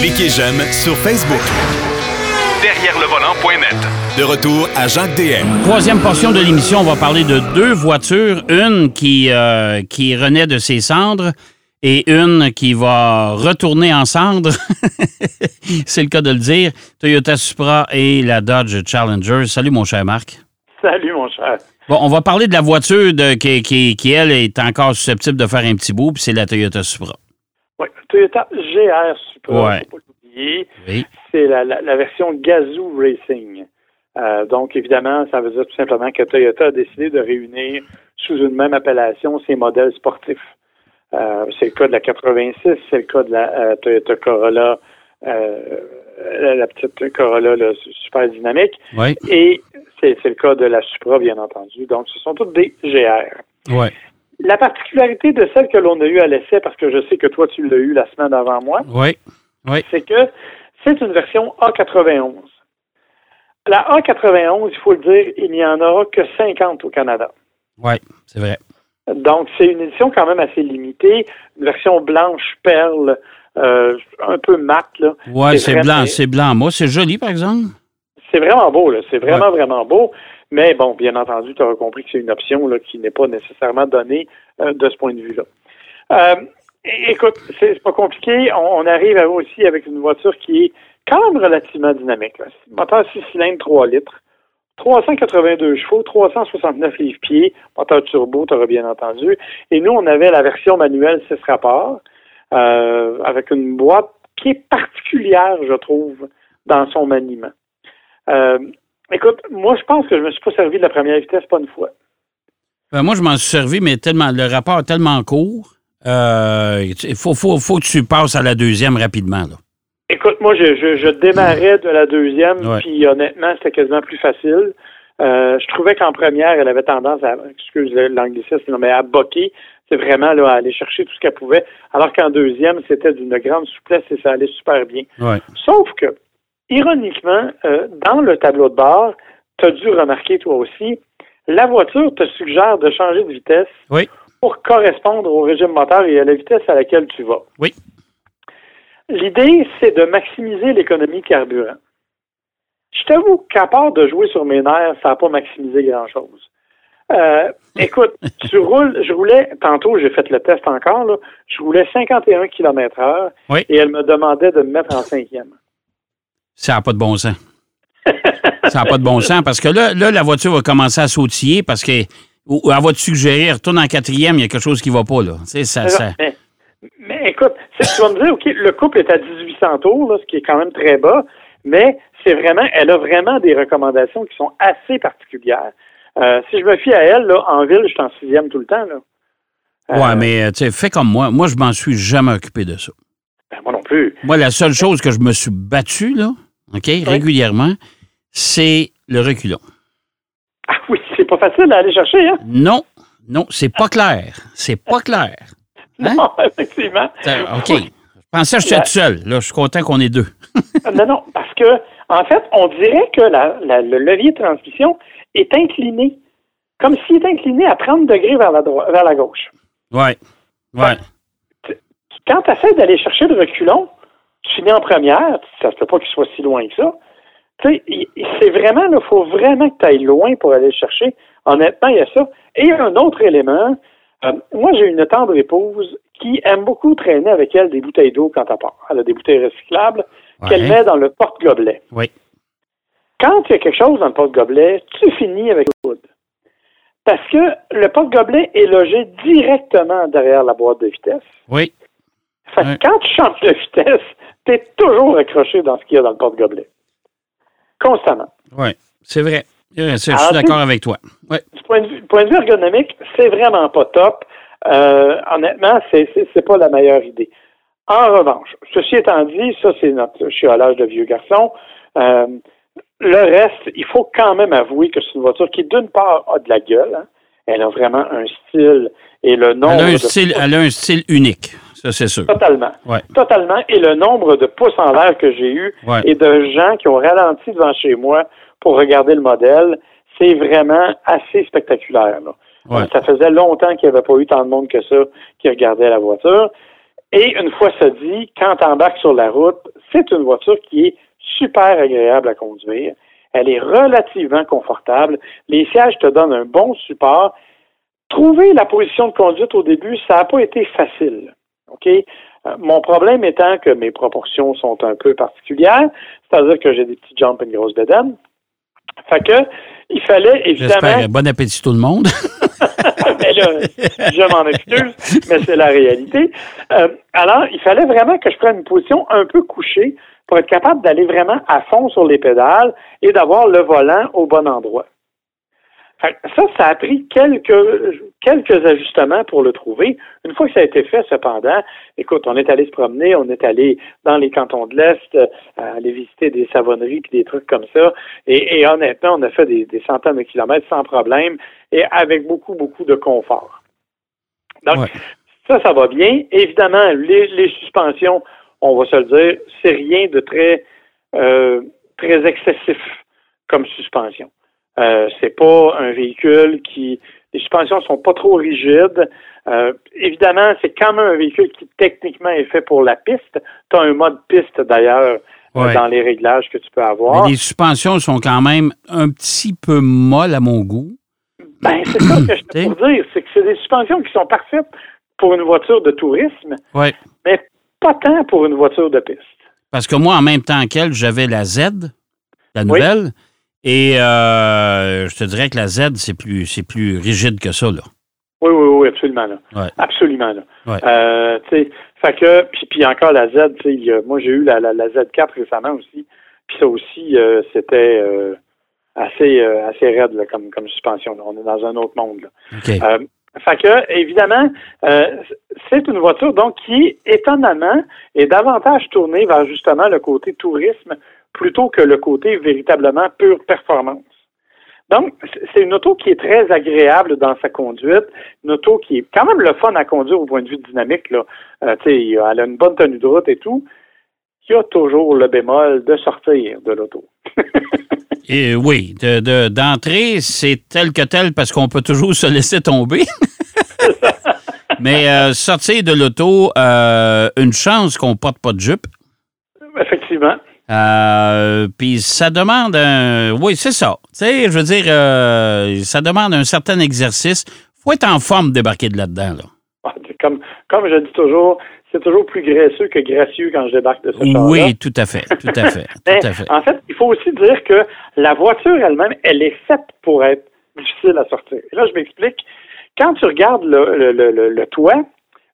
Cliquez j'aime sur Facebook. Derrière le volant.net. De retour à Jacques DM. Troisième portion de l'émission, on va parler de deux voitures. Une qui, euh, qui renaît de ses cendres et une qui va retourner en cendres. C'est le cas de le dire. Toyota Supra et la Dodge Challenger. Salut, mon cher Marc. Salut, mon cher. Bon, on va parler de la voiture de, qui, qui, qui, elle, est encore susceptible de faire un petit bout, puis c'est la Toyota Supra. Oui, Toyota GR Supra, Ouais. faut pas l'oublier. Oui. C'est la, la- la version Gazoo Racing. Euh, donc, évidemment, ça veut dire tout simplement que Toyota a décidé de réunir sous une même appellation ses modèles sportifs. Euh, c'est le cas de la 86, c'est le cas de la euh, Toyota Corolla, la, la petite Corolla là, super dynamique, Oui. et c'est c'est le cas de la Supra, bien entendu. Donc, ce sont toutes des GR. Oui. La particularité de celle que l'on a eue à l'essai, parce que je sais que toi, tu l'as eu la semaine avant moi, Oui. Oui. c'est que c'est une version A91. La A91, il faut le dire, il n'y en aura que 50 au Canada. Oui, c'est vrai. Donc, c'est une édition quand même assez limitée, une version blanche perle, euh, un peu mat. Là. Oui, c'est blanc, c'est blanc. Moi, c'est joli, par exemple. C'est vraiment beau, là. C'est vraiment, vraiment beau. Mais bon, bien entendu, tu auras compris que c'est une option là, qui n'est pas nécessairement donnée euh, de ce point de vue-là. Euh, écoute, c'est pas compliqué. On, on arrive aussi avec une voiture qui est quand même relativement dynamique. Là. Moteur 6 cylindres, 3 litres. 382 chevaux, 369 livres-pieds, moteur turbo, tu auras bien entendu. Et nous, on avait la version manuelle 6 rapports, euh, avec une boîte qui est particulière, je trouve, dans son maniement. Euh, écoute, moi, je pense que je me suis pas servi de la première vitesse pas une fois. Ben, moi, je m'en suis servi, mais tellement le rapport est tellement court. euh, Il faut, faut, faut que tu passes à la deuxième rapidement. Là. Écoute, moi, je, je, je démarrais de la deuxième, puis honnêtement, c'était quasiment plus facile. Euh, je trouvais qu'en première, elle avait tendance à, excuse l'anglicisme, mais à boquer. C'est vraiment là, à aller chercher tout ce qu'elle pouvait. Alors qu'en deuxième, c'était d'une grande souplesse et ça allait super bien. Ouais. Sauf que, ironiquement, euh, dans le tableau de bord, tu as dû remarquer toi aussi, la voiture te suggère de changer de vitesse Oui. pour correspondre au régime moteur et à la vitesse à laquelle tu vas. Oui. L'idée, c'est de maximiser l'économie carburant. Je t'avoue qu'à part de jouer sur mes nerfs, ça n'a pas maximisé grand-chose. Euh, écoute, tu roules, je roulais, tantôt j'ai fait le test encore, là, je roulais 51 km heure Oui. et elle me demandait de me mettre en cinquième. Ça n'a pas de bon sens. ça n'a pas de bon sens parce que là, là, la voiture va commencer à sautiller parce que ou, ou elle va te suggérer, retourne en quatrième, il y a quelque chose qui ne va pas. Là. Tu sais, ça, ça- Mais, mais écoute, tu vas me dire, OK, le couple est à 1800 tours, là, ce qui est quand même très bas, mais c'est vraiment, elle a vraiment des recommandations qui sont assez particulières. Euh, si je me fie à elle, là, en ville, je suis en sixième tout le temps. Là. Euh, Ouais, mais tu sais, fais comme moi. Moi, je m'en suis jamais occupé de ça. ben, moi non plus. Moi, la seule chose que je me suis battu, là, OK, régulièrement, c'est le reculon. Ah oui, c'est pas facile à aller chercher, hein? Non, non, c'est pas clair. C'est pas clair. Hein? Non, effectivement. Ça- OK. Je pensais que j'étais La- tout seul. Là, je suis content qu'on est deux. non, non, parce que, en fait, on dirait que la- la- le levier de transmission est incliné, comme s'il est incliné à 30 degrés vers la, droite, vers la gauche. Ouais. Ouais. quand tu essaies d'aller chercher le reculon, tu finis en première, ça se peut pas qu'il soit si loin que ça. Tu sais, c'est vraiment, il faut vraiment que tu ailles loin pour aller le chercher. Honnêtement, il y a ça. Et un autre élément, euh, moi, j'ai une tendre épouse qui aime beaucoup traîner avec elle des bouteilles d'eau quand elle part. Elle a des bouteilles recyclables qu'elle met dans le porte-gobelet. Oui. Quand il y a quelque chose dans le porte-gobelet, tu finis avec le coude. Parce que le porte-gobelet est logé directement derrière la boîte de vitesse. Oui. Fait que Ouais. quand tu changes de vitesse, tu es toujours accroché dans ce qu'il y a dans le porte-gobelet. Constamment. Oui. C'est vrai. Je suis d'accord avec toi. Ouais. Du point de vue, point de vue ergonomique, c'est vraiment pas top. Euh, honnêtement, c'est, pas la meilleure idée. En revanche, ceci étant dit, ça c'est notre chiolage de vieux garçon. Euh, le reste, il faut quand même avouer que c'est une voiture qui, d'une part, a de la gueule. hein. Elle a vraiment un style et le nombre Elle a, un de style, elle a un style unique. Ça, c'est sûr. Totalement. Ouais. Totalement. Et le nombre de pouces en l'air que j'ai eu Ouais. et de gens qui ont ralenti devant chez moi pour regarder le modèle, c'est vraiment assez spectaculaire. là. Ouais. Ça faisait longtemps qu'il n'y avait pas eu tant de monde que ça qui regardait la voiture. Et une fois ça dit, quand tu embarques sur la route, c'est une voiture qui est super agréable à conduire. Elle est relativement confortable. Les sièges te donnent un bon support. Trouver la position de conduite au début, ça n'a pas été facile. OK? Euh, mon problème étant que mes proportions sont un peu particulières, c'est-à-dire que j'ai des petites jambes et une grosse bédaine. Fait que, il fallait évidemment. Bon appétit tout le monde. mais là, je m'en excuse, mais c'est la réalité. Euh, alors, il fallait vraiment que je prenne une position un peu couchée pour être capable d'aller vraiment à fond sur les pédales et d'avoir le volant au bon endroit. Ça, ça a pris quelques, quelques ajustements pour le trouver. Une fois que ça a été fait, cependant, écoute, on est allé se promener, on est allé dans les cantons de l'Est, euh, aller visiter des savonneries et des trucs comme ça. Et, honnêtement, on a fait des, centaines de kilomètres sans problème et avec beaucoup, beaucoup de confort. Donc, ça, ça va bien. Évidemment, les, suspensions, on va se le dire, c'est rien de très, euh, très excessif comme suspension. Euh, c'est pas un véhicule qui les suspensions sont pas trop rigides. Euh, évidemment, c'est quand même un véhicule qui techniquement est fait pour la piste. Tu as un mode piste d'ailleurs euh, dans les réglages que tu peux avoir. Mais les suspensions sont quand même un petit peu molles à mon goût. Ben, c'est ça que je peux dire, c'est que c'est des suspensions qui sont parfaites pour une voiture de tourisme, mais pas tant pour une voiture de piste. Parce que moi, en même temps qu'elle, j'avais la Z, la nouvelle. Et euh, je te dirais que la Z, c'est plus, c'est plus rigide que ça, là. Oui, oui, oui, absolument. Là. Absolument. Là. Euh, fait que, puis, puis encore la Z, moi j'ai eu la, la, Z4 récemment aussi. Puis ça aussi, euh, c'était euh, assez, euh, assez raide là, comme, comme suspension. Là. On est dans un autre monde. Là. Euh, fait que, évidemment, c'est une voiture donc qui, étonnamment, est davantage tournée vers justement le côté tourisme plutôt que le côté véritablement pure performance. Donc, c'est une auto qui est très agréable dans sa conduite, une auto qui est quand même le fun à conduire au point de vue dynamique. Là. Euh, elle a une bonne tenue de route et tout. Il y a toujours le bémol de sortir de l'auto. et oui, d'entrée, c'est tel que tel parce qu'on peut toujours se laisser tomber. Mais euh, sortir de l'auto, euh, une chance qu'on porte pas de jupe. Effectivement. Euh, puis ça demande un. Oui, c'est ça. Tu sais, je veux dire, euh, ça demande un certain exercice. faut être en forme de débarquer de là-dedans. Là. Ah, comme, comme je dis toujours, c'est toujours plus graisseux que gracieux quand je débarque de ce char Oui, tout à fait. Tout à fait, tout à fait. En fait, il faut aussi dire que la voiture elle-même, elle est faite pour être difficile à sortir. Et là, je m'explique. Quand tu regardes le, le, le, le toit,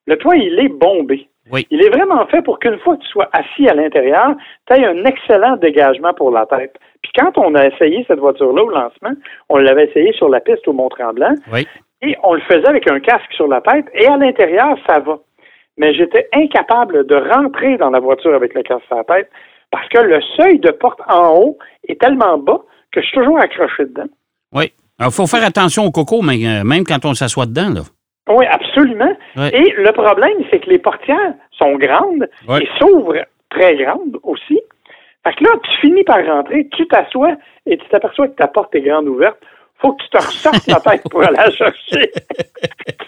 le toit, il est bombé. Il est vraiment fait pour qu'une fois que tu sois assis à l'intérieur, tu aies un excellent dégagement pour la tête. Puis quand on a essayé cette voiture-là au lancement, on l'avait essayé sur la piste au Mont-Tremblant. Et on le faisait avec un casque sur la tête et à l'intérieur, ça va. Mais j'étais incapable de rentrer dans la voiture avec le casque sur la tête parce que le seuil de porte en haut est tellement bas que je suis toujours accroché dedans. Oui. Il faut faire attention au coco, euh, même quand on s'assoit dedans. Là. Oui, absolument. Et le problème, c'est que les portières sont grandes et s'ouvrent très grandes aussi. Fait que là, tu finis par rentrer, tu t'assois et tu t'aperçois que ta porte est grande ouverte. Faut que tu te ressortes la tête pour aller la chercher.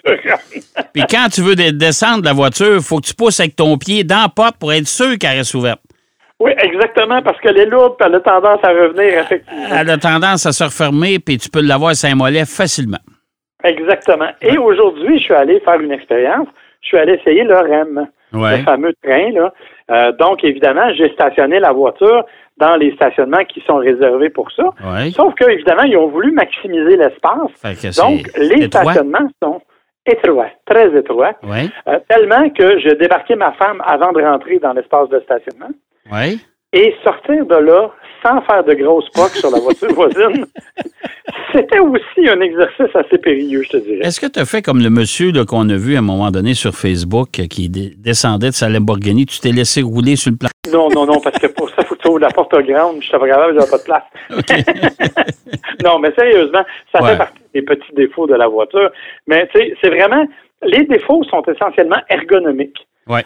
Puis quand tu veux descendre la voiture, faut que tu pousses avec ton pied dans la porte pour être sûr qu'elle reste ouverte. Oui, exactement, parce qu'elle est lourde, puis elle a tendance à revenir, effectivement. Elle a tendance à se refermer, puis tu peux l'avoir Saint-Mollet facilement. Exactement. Et aujourd'hui, je suis allé faire une expérience. Je suis allé essayer le REM, le fameux train. Là. Euh, donc, évidemment, j'ai stationné la voiture dans les stationnements qui sont réservés pour ça. Sauf que, évidemment, ils ont voulu maximiser l'espace. Donc, les stationnements sont étroits, très étroits. Euh, tellement que j'ai débarqué ma femme avant de rentrer dans l'espace de stationnement. Et sortir de là sans faire de grosses poques sur la voiture voisine, c'était aussi un exercice assez périlleux, je te dirais. Est-ce que tu as fait comme le monsieur qu'on a vu à un moment donné sur Facebook euh, qui descendait de sa Lamborghini, tu t'es laissé rouler sur le plan? Non, non, non, parce que pour ça, il faut que tu ouvres la porte grande, je suis pas grave, j'avais pas de place. non, mais sérieusement, ça fait partie des petits défauts de la voiture. Mais tu sais, c'est vraiment, les défauts sont essentiellement ergonomiques. Ouais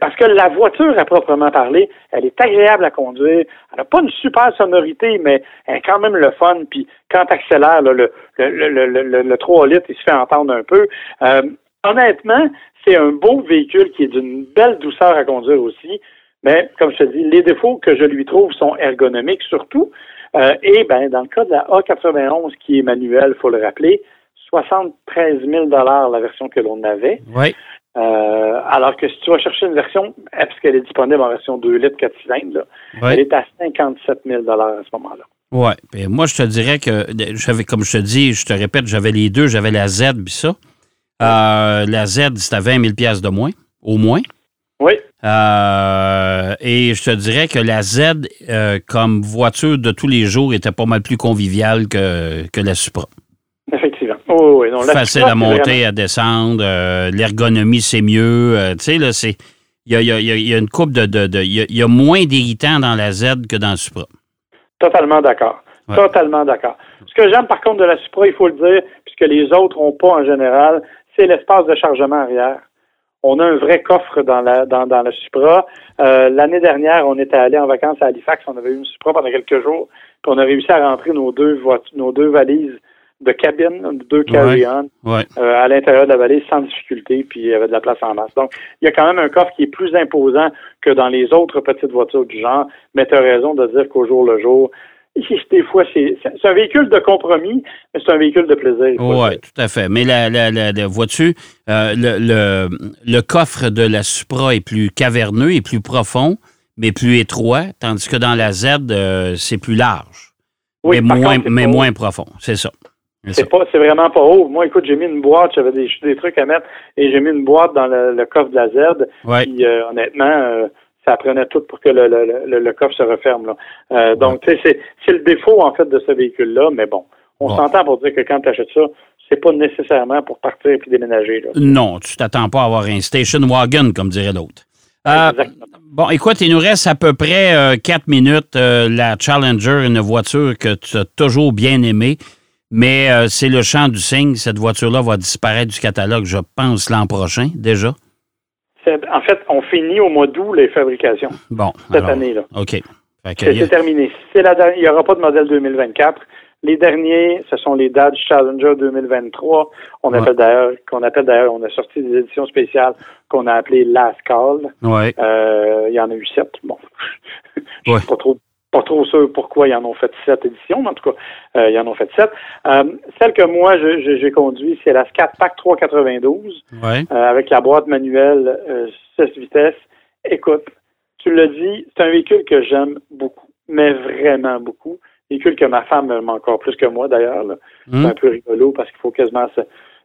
parce que la voiture, à proprement parler, elle est agréable à conduire. Elle n'a pas une super sonorité, mais elle est quand même le fun. Puis quand tu accélères, le, le, le, le, 3 litres, il se fait entendre un peu. Euh, honnêtement, C'est un beau véhicule qui est d'une belle douceur à conduire aussi. Mais, comme je te dis, les défauts que je lui trouve sont ergonomiques surtout. Euh, et ben, dans le cas de la A91 qui est manuelle, il faut le rappeler, 73 000 la version que l'on avait. Oui. Euh, alors que si tu vas chercher une version, puisqu'elle est disponible en version 2 litres 4 cylindres, elle est à 57 000 à ce moment-là. Oui. Moi, je te dirais que, j'avais, comme je te dis, je te répète, j'avais les deux. J'avais la Z, puis ça. Euh, la Z, c'était 20 000 de moins, au moins. Oui. Euh, et je te dirais que la Z, comme voiture de tous les jours, était pas mal plus conviviale que, que la Supra. Effectivement. Oh, Facile à monter, à descendre. Euh, l'ergonomie, c'est mieux. Euh, tu sais, là, c'est. Il y a, une coupe de. il, y a, moins d'irritants dans la Z que dans le Supra. Totalement d'accord. Totalement d'accord. Ce que j'aime, par contre, de la Supra, il faut le dire, puisque les autres n'ont pas en général, c'est l'espace de chargement arrière. On a un vrai coffre dans la, dans, la Supra. Euh, l'année dernière, on était allé en vacances à Halifax. On avait eu une Supra pendant quelques jours. Puis on a réussi à rentrer nos deux, nos deux valises de cabine, deux carry-on, euh, à l'intérieur de la vallée sans difficulté, puis il y avait de la place en masse. Donc, il y a quand même un coffre qui est plus imposant que dans les autres petites voitures du genre, mais tu as raison de dire qu'au jour le jour, des fois, c'est un véhicule de compromis, mais c'est un véhicule de plaisir. Oui, tout à fait. Mais la, la, la, vois-tu, euh, le, le, le, coffre de la Supra est plus caverneux et plus profond, mais plus étroit, tandis que dans la Z, euh, c'est plus large. Oui, mais, moins, mais moins profond, c'est ça. C'est pas, c'est vraiment pas haut. Moi, écoute, j'ai mis une boîte, j'avais des, des trucs à mettre, et j'ai mis une boîte dans le, coffre de la Z. Puis, euh, honnêtement, euh, ça prenait tout pour que le, le, le, coffre se referme. Là. Euh, donc, tu sais, c'est, c'est le défaut, en fait, de ce véhicule-là, mais bon. On s'entend pour dire que quand tu achètes ça, c'est pas nécessairement pour partir et puis déménager. Là. Non, tu t'attends pas à avoir un station wagon, comme dirait l'autre. bon, écoute, il nous reste à peu près quatre minutes. la Challenger, une voiture que tu as toujours bien aimée. Mais euh, c'est le champ du signe. Cette voiture-là va disparaître du catalogue, je pense, l'an prochain, déjà. En fait, on finit au mois d'août les fabrications. Bon. Cette année-là. OK. C'est terminé. La il n'y aura pas de modèle 2024. Les derniers, ce sont les Dodge Challenger 2023. On appelle d'ailleurs, qu'on appelle d'ailleurs, on a sorti des éditions spéciales qu'on a appelées Last Call. Ouais. Euh, il y en a eu sept. Bon, je sais pas trop pas trop sûr pourquoi ils en ont fait sept éditions, mais en tout cas, euh, ils en ont fait sept. Euh, celle que moi, j'ai conduit, c'est la Scat Pack 392, euh, avec la boîte manuelle 6 vitesses. Écoute, tu l'as dit, c'est un véhicule que j'aime beaucoup, mais vraiment beaucoup. Véhicule que ma femme aime encore plus que moi, d'ailleurs. C'est hmm. un peu rigolo parce qu'il faut quasiment se...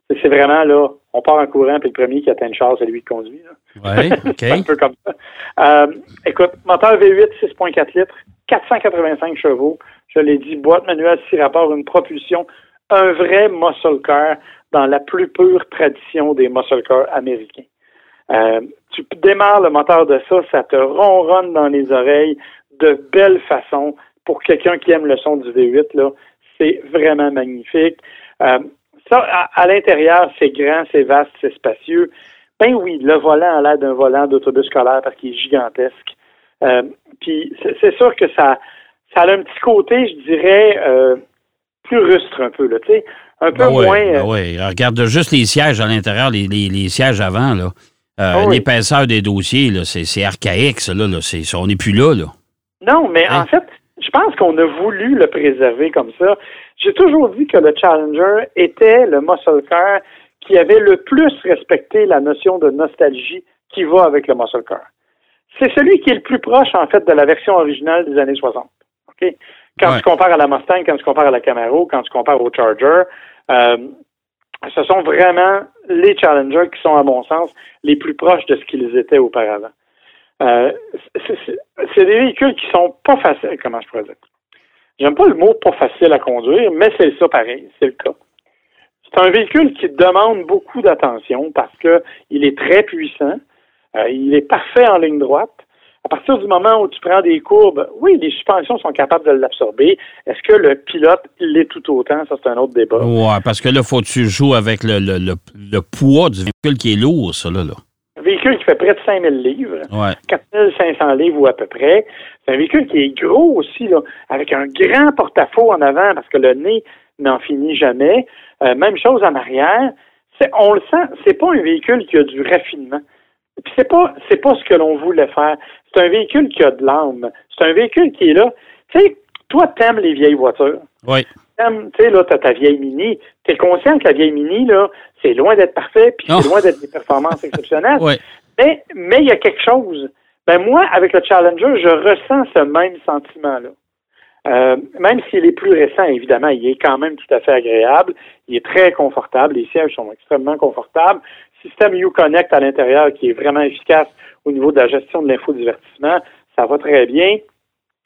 C'est vraiment là, on part en courant, puis le premier qui atteint une char, c'est lui qui conduit. Oui, OK. un peu comme ça. écoute, moteur V8, 6.4 litres, 485 chevaux. Je l'ai dit, boîte manuelle, six rapports, une propulsion, un vrai muscle car dans la plus pure tradition des muscle cars américains. Euh, tu démarres le moteur de ça, ça te ronronne dans les oreilles de belle façon. Pour quelqu'un qui aime le son du V8, là, c'est vraiment magnifique. Euh, ça, à, l'intérieur, c'est grand, c'est vaste, c'est spacieux. Ben oui, le volant a l'air d'un volant d'autobus scolaire parce qu'il est gigantesque. Euh, puis c'est sûr que ça, ça a un petit côté, je dirais, euh, plus rustre un peu, là, tu sais. Un peu ben moins. Ben oui, regarde juste les sièges à l'intérieur, les, les, sièges avant, là. Euh, ah l'épaisseur des dossiers, là, c'est, archaïque, ça, là. C'est, on n'est plus là, là. Non, mais en hein? fait, je pense qu'on a voulu le préserver comme ça. J'ai toujours dit que le Challenger était le muscle car qui avait le plus respecté la notion de nostalgie qui va avec le muscle car c'est celui qui est le plus proche, en fait, de la version originale des années 60. Quand tu compares à la Mustang, quand tu compares à la Camaro, quand tu compares au Charger, euh, ce sont vraiment les Challengers qui sont, à mon sens, les plus proches de ce qu'ils étaient auparavant. Euh, c'est des véhicules qui sont pas faciles, comment je pourrais dire? J'aime pas le mot pas facile à conduire, mais c'est ça pareil, c'est le cas. C'est un véhicule qui demande beaucoup d'attention parce qu'il est très puissant, euh, il est parfait en ligne droite. À partir du moment où tu prends des courbes, oui, les suspensions sont capables de l'absorber. Est-ce que le pilote l'est tout autant? Ça, c'est un autre débat. Oui, parce que là, faut que tu joues avec le, le, poids du véhicule qui est lourd, ça, là. Un véhicule qui fait près de 5000 livres. Ouais. 4500 livres ou à peu près. C'est un véhicule qui est gros aussi, là, avec un grand porte-à-faux en avant parce que le nez n'en finit jamais. Euh, même chose en arrière on le sent, c'est pas un véhicule qui a du raffinement. Puis c'est pas c'est pas ce que l'on voulait faire. C'est un véhicule qui a de l'âme. C'est un véhicule qui est là. Tu sais, toi, t'aimes les vieilles voitures. Oui. Tu sais, là, t'as ta vieille Mini. T'es conscient que la vieille Mini, là, c'est loin d'être parfait, puis c'est loin d'être des performances exceptionnelles. Mais il y a quelque chose. Ben moi, avec le Challenger, je ressens ce même sentiment-là. Euh, même s'il est plus récent, évidemment, il est quand même tout à fait agréable. Il est très confortable. Les sièges sont extrêmement confortables. Système Uconnect à l'intérieur qui est vraiment efficace au niveau de la gestion de l'infodivertissement, ça va très bien.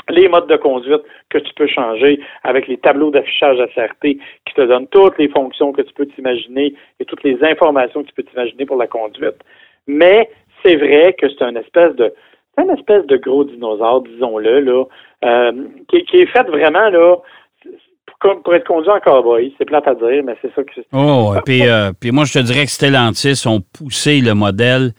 Les modes de conduite que tu peux changer avec les tableaux d'affichage CRT qui te donnent toutes les fonctions que tu peux t'imaginer et toutes les informations que tu peux t'imaginer pour la conduite. Mais c'est vrai que c'est une espèce de une espèce de gros dinosaure, disons-le, là, euh, qui, est fait vraiment là pour être conduit en cowboy. C'est plate à dire, mais c'est ça que c'est. Oh, et puis, euh, puis moi, je te dirais que Stellantis ont poussé le modèle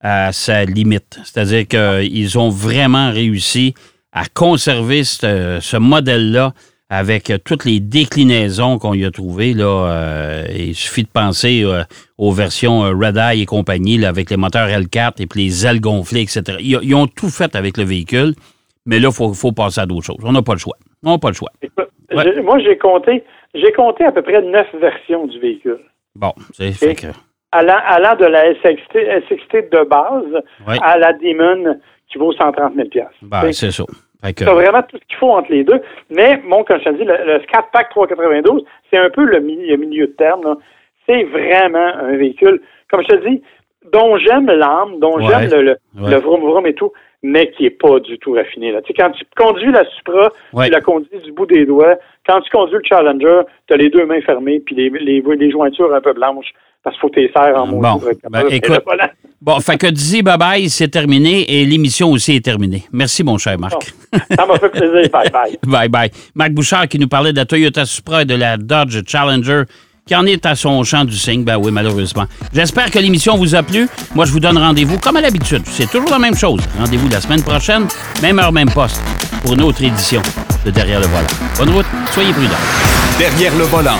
à sa limite. C'est-à-dire qu'ils ont vraiment réussi à conserver ce, modèle-là avec toutes les déclinaisons qu'on y a trouvées. Là, euh, il suffit de penser aux versions Red Eye et compagnie, avec les moteurs L4 et puis les ailes gonflées, etc. Ils, ont tout fait avec le véhicule, mais là, il faut, passer à d'autres choses. On n'a pas le choix. On n'a pas le choix. Moi, j'ai compté, j'ai compté à peu près neuf versions du véhicule. Bon, c'est fait que... Allant, allant, de la SXT, SXT de base à la Demon qui vaut 130 000 ben, c'est ça. C'est vraiment tout ce qu'il faut entre les deux. Mais, bon, comme je te dis, le, le Scat Pack 392, c'est un peu le, milieu de terme. C'est vraiment un véhicule, comme je te dis, dont j'aime l'âme, dont j'aime le, le, vroom vroom et tout, mais qui n'est pas du tout raffiné. Là. Tu sais, quand tu conduis la Supra, tu la conduis du bout des doigts. Quand tu conduis le Challenger, tu as les deux mains fermées puis les, les, les jointures un peu blanches parce qu'il faut tu serres en bon, ben, écoute, bon, fait que dis bye-bye, c'est terminé et l'émission aussi est terminée. Merci, mon cher Marc. ça m'a fait plaisir. Bye-bye. bye-bye. Marc Bouchard qui nous parlait de la Toyota Supra et de la Dodge Challenger qui en est à son champ du signe. Ben oui, malheureusement. J'espère que l'émission vous a plu. Moi, je vous donne rendez-vous comme à l'habitude. C'est toujours la même chose. Rendez-vous la semaine prochaine, même heure, même poste, pour une autre édition de Derrière le volant. Bonne route, soyez prudents. Derrière le volant.